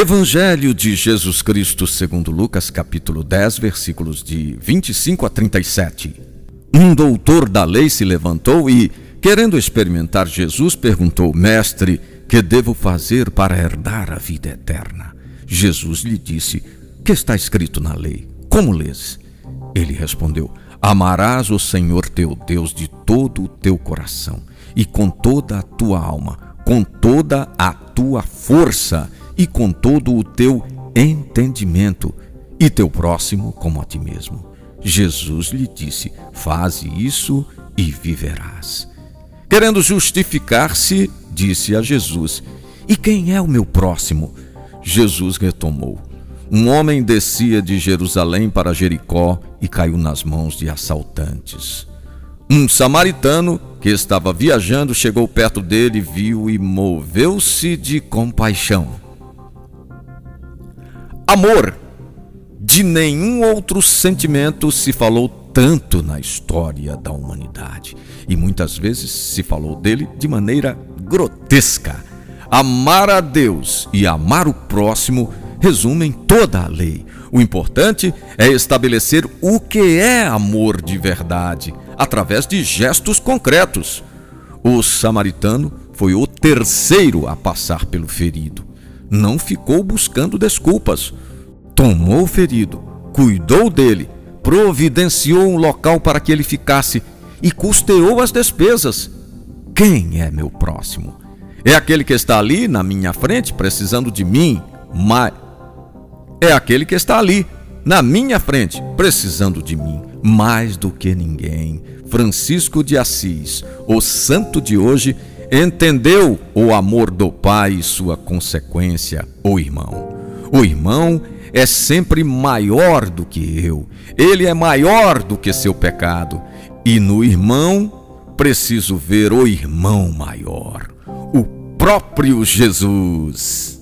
Evangelho de Jesus Cristo segundo Lucas, capítulo 10, versículos de 25 a 37. Um doutor da lei se levantou e, querendo experimentar Jesus, perguntou: Mestre, que devo fazer para herdar a vida eterna? Jesus lhe disse: Que está escrito na lei? Como lês? Ele respondeu: Amarás o Senhor teu Deus de todo o teu coração e com toda a tua alma, com toda a tua força e com todo o teu entendimento, e teu próximo como a ti mesmo. Jesus lhe disse: Faze isso e viverás. Querendo justificar-se, disse a Jesus: E quem é o meu próximo? Jesus retomou: Um homem descia de Jerusalém para Jericó e caiu nas mãos de assaltantes. Um samaritano que estava viajando chegou perto dele, viu e moveu-se de compaixão Amor. De nenhum outro sentimento se falou tanto na história da humanidade. E muitas vezes se falou dele de maneira grotesca. Amar a Deus e amar o próximo resumem toda a lei. O importante é estabelecer o que é amor de verdade, através de gestos concretos. O samaritano foi o terceiro a passar pelo ferido não ficou buscando desculpas. Tomou o ferido, cuidou dele, providenciou um local para que ele ficasse e custeou as despesas. Quem é meu próximo? É aquele que está ali na minha frente precisando de mim, mas é aquele que está ali na minha frente precisando de mim mais do que ninguém. Francisco de Assis, o santo de hoje, entendeu o amor do Pai e sua consequência, o irmão. O irmão é sempre maior do que eu, ele é maior do que seu pecado, e no irmão preciso ver o irmão maior, o próprio Jesus.